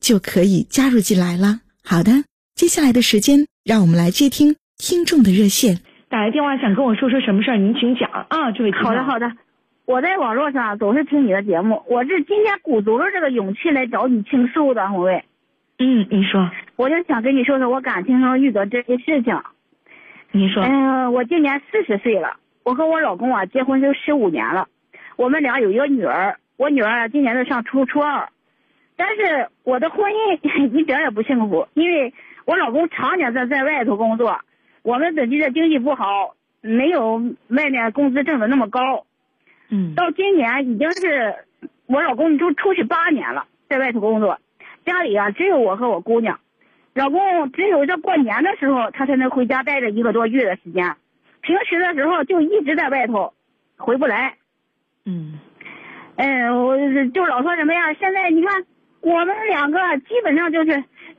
就可以加入进来了。好的，接下来的时间，让我们来接听听众的热线。打来电话想跟我说说什么事儿？您请讲啊，这位好的好的，我在网络上总是听你的节目，我是今天鼓足了这个勇气来找你倾诉的，红卫。嗯，你说。我就想跟你说说我感情上遇到这些事情。你说。嗯，我今年四十岁了，我和我老公啊结婚都十五年了，我们俩有一个女儿，我女儿今年都上初初二。但是我的婚姻一点也不幸福，因为我老公常年在在外头工作，我们本地的经济不好，没有外面工资挣的那么高。嗯。到今年已经是我老公都出去八年了，在外头工作，家里啊只有我和我姑娘，老公只有这过年的时候他才能回家待着一个多月的时间，平时的时候就一直在外头，回不来。嗯。嗯，我就老说什么呀？现在你看。我们两个基本上就是，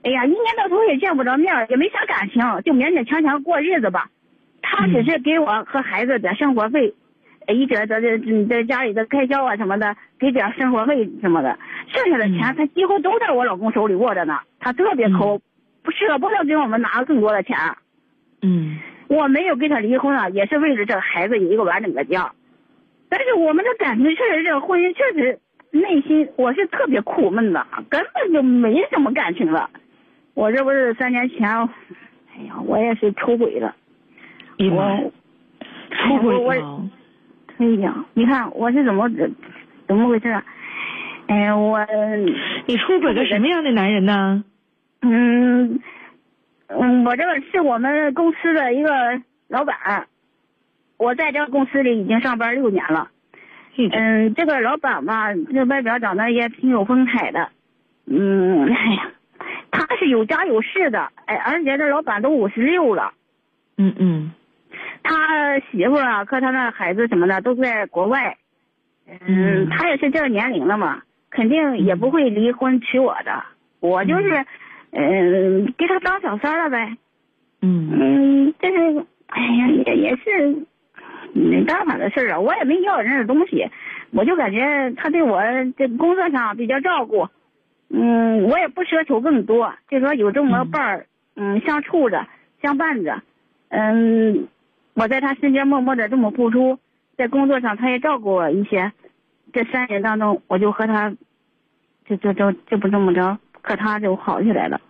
哎呀，一年到头也见不着面，也没啥感情，就勉勉强强过日子吧。他只是给我和孩子点生活费，一点的这这家里的开销啊什么的，给点生活费什么的。剩下的钱他几乎都在我老公手里握着呢，他特别抠，不舍不得给我们拿更多的钱。嗯，我没有跟他离婚啊，也是为了这孩子有一个完整的家。但是我们的感情确实，这个婚姻确实。内心我是特别苦闷的，根本就没什么感情了。我这不是三年前，哎呀，我也是出轨了。我出轨了。哎呀，你看我是怎么怎么回事？啊哎，我你出轨个什么样的男人呢？嗯嗯，我这个是我们公司的一个老板，我在这个公司里已经上班六年了。嗯，这个老板吧，这外表长得也挺有风采的，嗯，哎呀，他是有家有室的，哎，而且这老板都五十六了，嗯嗯，他媳妇啊和他那孩子什么的都在国外，嗯，他也是这个年龄了嘛，肯定也不会离婚娶我的，我就是，嗯，给他当小三了呗，嗯。嗯，这是，哎呀，也也是。没办法的事儿啊，我也没要人家东西，我就感觉他对我这工作上比较照顾，嗯，我也不奢求更多，就说有这么个伴儿，嗯，相处着，相伴着，嗯，我在他身边默默的这么付出，在工作上他也照顾我一些，这三年当中，我就和他，就就就就不这么着，和他就好起来了。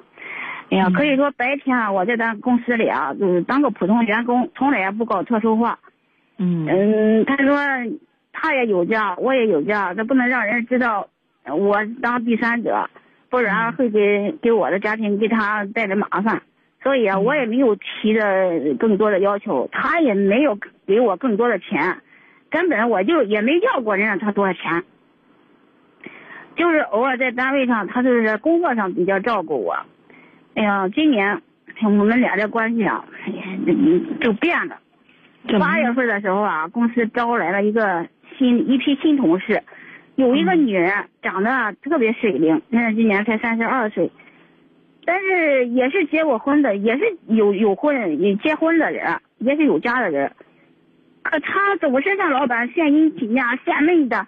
哎呀，可以说白天啊我在咱公司里啊，就是当个普通员工，从来也不搞特殊化。嗯，他说他也有家，我也有家，他不能让人知道我当第三者，不然会给给我的家庭给他带来麻烦。所以啊，我也没有提的更多的要求，他也没有给我更多的钱，根本我就也没要过人家他多少钱，就是偶尔在单位上，他就是工作上比较照顾我。哎呀，今年我们俩的关系啊，就变了。八月份的时候啊，公司招来了一个新一批新同事，有一个女人长得特别水灵，现在今年才三十二岁，但是也是结过婚的，也是有有婚也结婚的人，也是有家的人，可她总是向老板献殷勤呀，献媚的，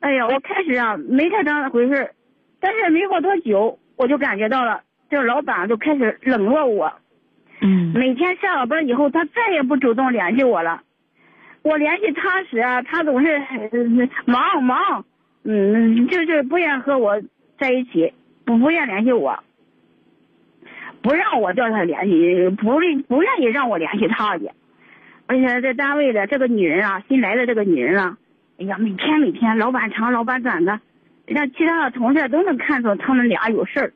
哎呀，我开始啊没太当回事但是没过多久，我就感觉到了，这老板就开始冷落我。嗯，每天下了班以后，他再也不主动联系我了。我联系他时啊，他总是忙忙，嗯，就是不愿和我在一起，不不愿联系我。不让我叫他联系，不不愿意让我联系他去。而且在单位的这个女人啊，新来的这个女人啊，哎呀，每天每天老板长老板短的，让其他的同事都能看出他们俩有事儿。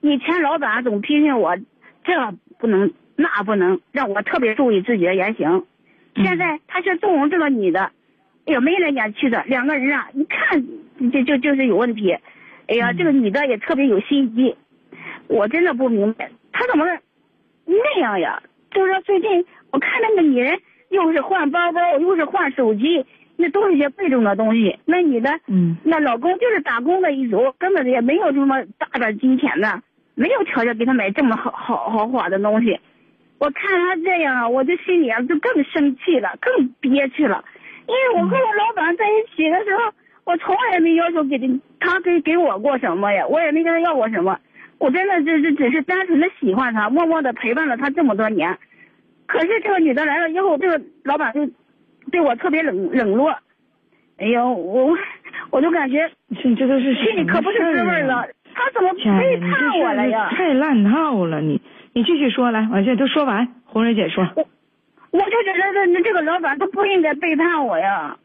以前老板总批评我，这不能那不能，让我特别注意自己的言行。现在他是纵容这个女的，哎呀，眉来眼去的，两个人啊，一看就就就是有问题。哎呀，这个女的也特别有心机，我真的不明白，她怎么那样呀？就是说最近我看那个女人又是换包包，又是换手机，那都是些贵重的东西。那女的，嗯，那老公就是打工的一族，根本也没有什么大的金钱的，没有条件给他买这么好好豪华的东西。我看他这样，我就心里啊就更生气了，更憋屈了。因为我和我老板在一起的时候，我从来也没要求给他给给我过什么呀，我也没跟他要过什么。我真的就是只是单纯的喜欢他，默默的陪伴了他这么多年。可是这个女的来了以后，这个老板就对我特别冷冷落。哎呦，我我就感觉你这都是心里可不是滋味了。他怎么背叛我了这呀是？太烂套了，你你继续说来，我这都说完，红蕊姐说。我就觉得这这个老板他不应该背叛我呀。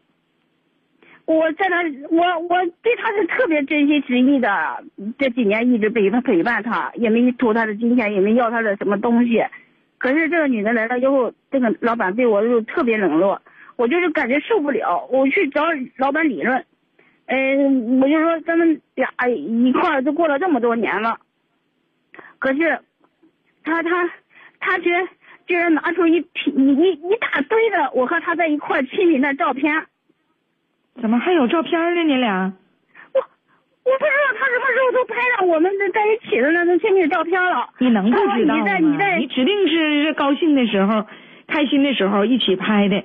我在他，我我对他是特别真心实意的，这几年一直陪他陪伴他，也没图他的金钱，也没要他的什么东西。可是这个女的来了以后，这个老板对我就特别冷落，我就是感觉受不了，我去找老板理论。嗯，我就说咱们俩一块儿都过了这么多年了，可是他他他居然居然拿出一批一一一大堆的我和他在一块儿亲密的照片，怎么还有照片呢？你俩？我我不知道他什么时候都拍上我们在一起的那种亲密照片了。你能不知道你在你在你指定是高兴的时候、开心的时候一起拍的。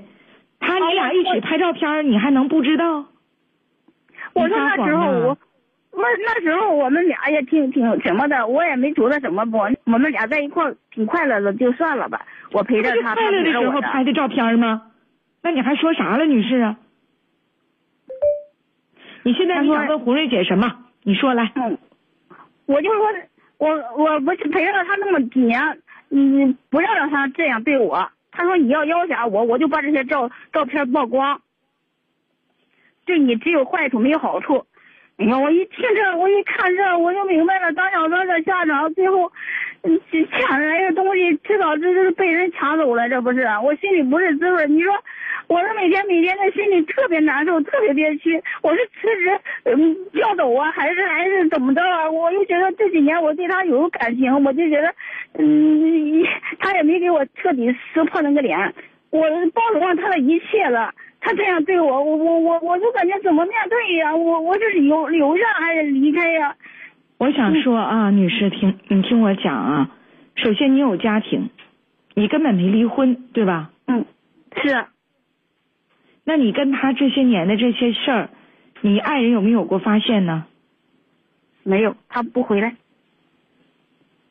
他你俩一起拍照片，你还能不知道？我说那时候我，那那时候我们俩也挺挺什么的，我也没觉得什么不，我们俩在一块挺快乐的，就算了吧。我陪着他，快乐的时候拍的照片吗？那你还说啥了，女士啊？你现在你想问胡瑞姐什么？你说来。嗯，我就说，我我不是陪了他那么几年，你不要让他这样对我。他说你要要挟我，我就把这些照照片曝光，对你只有坏处没有好处。哎呀，我一听这，我一看这，我就明白了当小三的下场。最后，嗯，抢来的东西，迟早这是被人抢走了，这不是？我心里不是滋味。你说，我是每天每天的心里特别难受，特别憋屈。我是辞职，嗯，调走啊，还是还是怎么着啊？我又觉得这几年我对他有感情，我就觉得，嗯，他也没给我彻底撕破那个脸，我包容了他的一切了。他这样对我，我我我我就感觉怎么面对呀？我我是留留下还是离开呀？我想说啊，女士，听你听我讲啊。首先，你有家庭，你根本没离婚，对吧？嗯，是。那你跟他这些年的这些事儿，你爱人有没有过发现呢？没有，他不回来。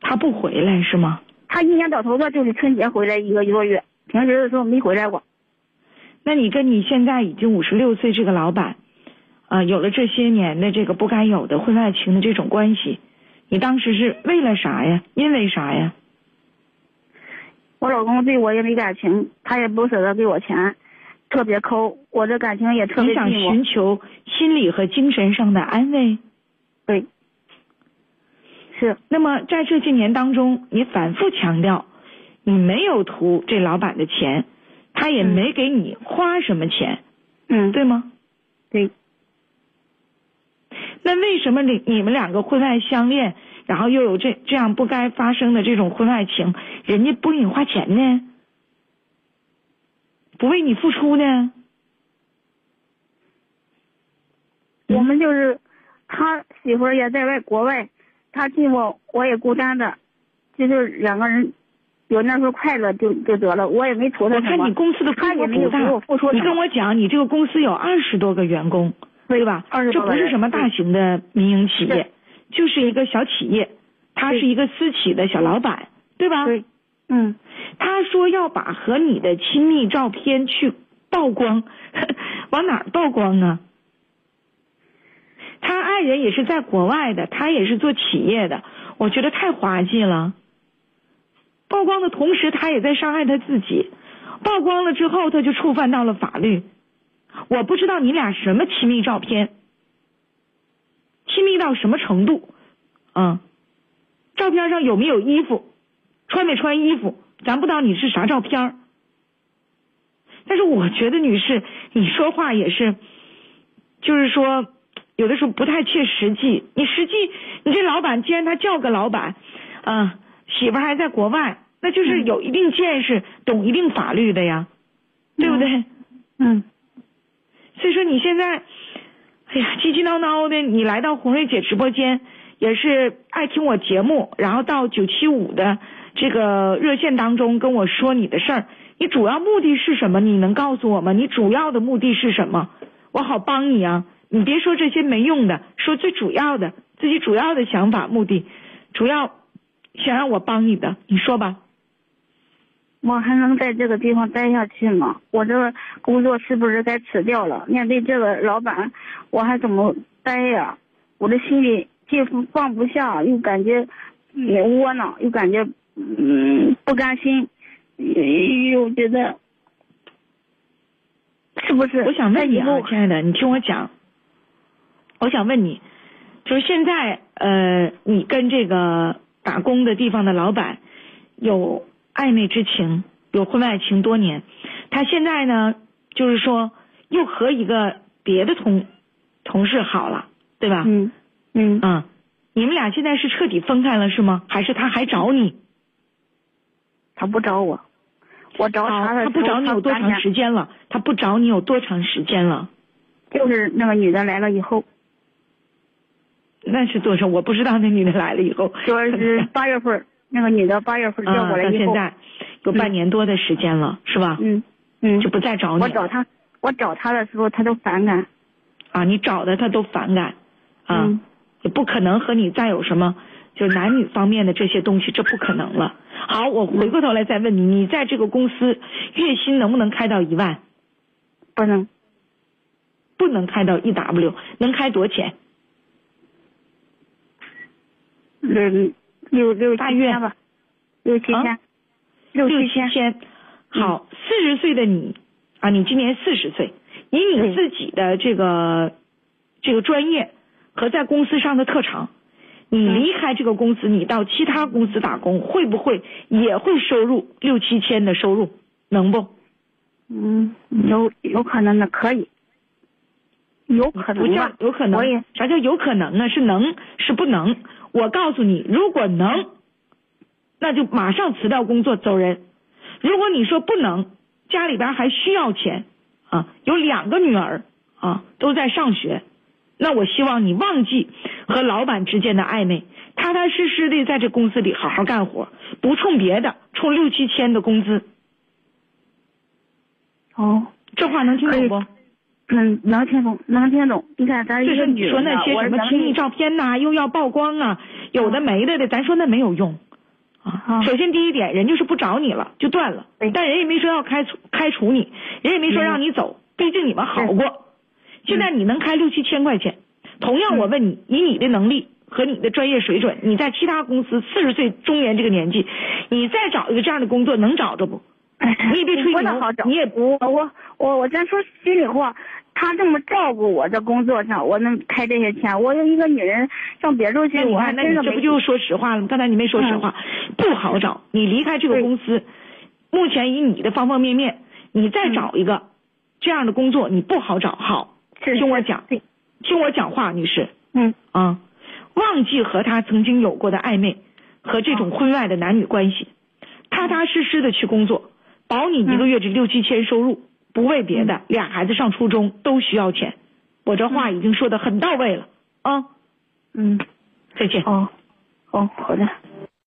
他不回来是吗？他一年到头的就是春节回来一个多月，平时的时候没回来过。那你跟你现在已经五十六岁这个老板，啊、有了这些年的这个不该有的婚外情的这种关系，你当时是为了啥呀？因为啥呀？我老公对我也没感情，他也不舍得给我钱，特别抠，我这感情也特你想别寂寞。寻求心理和精神上的安慰？对，是那么在这些年当中，你反复强调，你没有图这老板的钱，他也嗯没给你花什么钱，嗯，对吗？对，那为什么你你们两个婚外相恋，然后又有这这样不该发生的这种婚外情，人家不给你花钱呢？不为你付出呢？我们就是他媳妇儿也在外国外，他寂寞，我也孤单的，就是两个人有那份快乐就就得了，我也没图他我看。你公司的规模不大，你跟我讲，你这个公司有二十多个员工，对吧？20这不是什么大型的民营企业，就是一个小企业，他是一个私企的小老板，对吧？对，嗯，他说要把和你的亲密照片去曝光，往哪儿曝光啊？他爱人也是在国外的，他也是做企业的，我觉得太滑稽了。曝光的同时，他也在伤害他自己。曝光了之后，他就触犯到了法律。我不知道你俩什么亲密照片，亲密到什么程度？嗯，照片上有没有衣服，穿没穿衣服，咱不知道你是啥照片但是我觉得女士，你说话也是，就是说有的时候不太切实际。你实际，你这老板既然他叫个老板，啊，媳妇还在国外，那就是有一定见识、懂一定法律的呀，对不对？嗯。所以说你现在，哎呀，叽叽闹闹的，你来到红瑞姐直播间，也是爱听我节目，然后到九七五的这个热线当中跟我说你的事儿，你主要目的是什么？你能告诉我吗？你主要的目的是什么？我好帮你啊！你别说这些没用的，说最主要的，自己主要的想法、目的，主要想让我帮你的，你说吧。我还能在这个地方待下去吗？我这个工作是不是该辞掉了？面对这个老板，我还怎么待呀？我的心里既放不下，又感觉窝囊，又感觉嗯不甘心，又觉得是不是？我想问你啊，亲爱的，你听我讲。我想问你，就是现在呃，你跟这个打工的地方的老板有？暧昧之情，有婚外情多年，他现在呢，就是说又和一个别的同同事好了，对吧？嗯嗯啊，你们俩现在是彻底分开了是吗？还是他还找你？他不找我，我找他的他不找你有多长时间了？他不找你有多长时间了？就是那个女的来了以后。那是多少？我不知道那女的来了以后。说是八月份。那个女的八月份叫过来以后，到现在有半年多的时间了，是吧？嗯嗯，就不再找你。我找他，我找他的时候，他都反感。啊，你找的他都反感，啊，也不可能和你再有什么，就是男女方面的这些东西，这不可能了。好，我回过头来再问你，你在这个公司月薪能不能开到一万？不能，不能开到一 W，能开多钱？嗯。六六大约吧，六七千，六七千。好，四十岁的你啊，你今年四十岁，以你自己的这个这个专业和在公司上的特长，你离开这个公司，你到其他公司打工，会不会也会收入六七千的收入？能不？嗯，有有可能的，可以，有可能不叫有可能，啥叫有可能呢？是能，是不能？我告诉你，如果能，那就马上辞掉工作走人。如果你说不能，家里边还需要钱啊，有两个女儿啊都在上学，那我希望你忘记和老板之间的暧昧，踏踏实实的在这公司里好好干活，不冲别的，冲六七千的工资。哦，这话能听懂不？嗯，能听懂，能听懂。你看，咱就是你说那些什么亲密照片呐，又要曝光啊，有的没的的，咱说那没有用啊。首先第一点，人就是不找你了，就断了。但人也没说要开除开除你，人也没说让你走，毕竟你们好过。现在你能开六七千块钱，同样我问你，以你的能力和你的专业水准，你在其他公司四十岁中年这个年纪，你再找一个这样的工作能找着不？你也别吹牛，你也不我我我咱说心里话。他这么照顾我，在工作上，我能开这些钱。我有一个女人上别处去，我还真的这不就说实话了吗？刚才你没说实话，不好找。你离开这个公司，目前以你的方方面面，你再找一个这样的工作，你不好找。好，听我讲，听我讲话，女士。嗯啊，忘记和他曾经有过的暧昧和这种婚外的男女关系，踏踏实实的去工作，保你一个月这六七千收入。不为别的，俩孩子上初中都需要钱，我这话已经说的很到位了啊。嗯，再见。哦，哦，好的。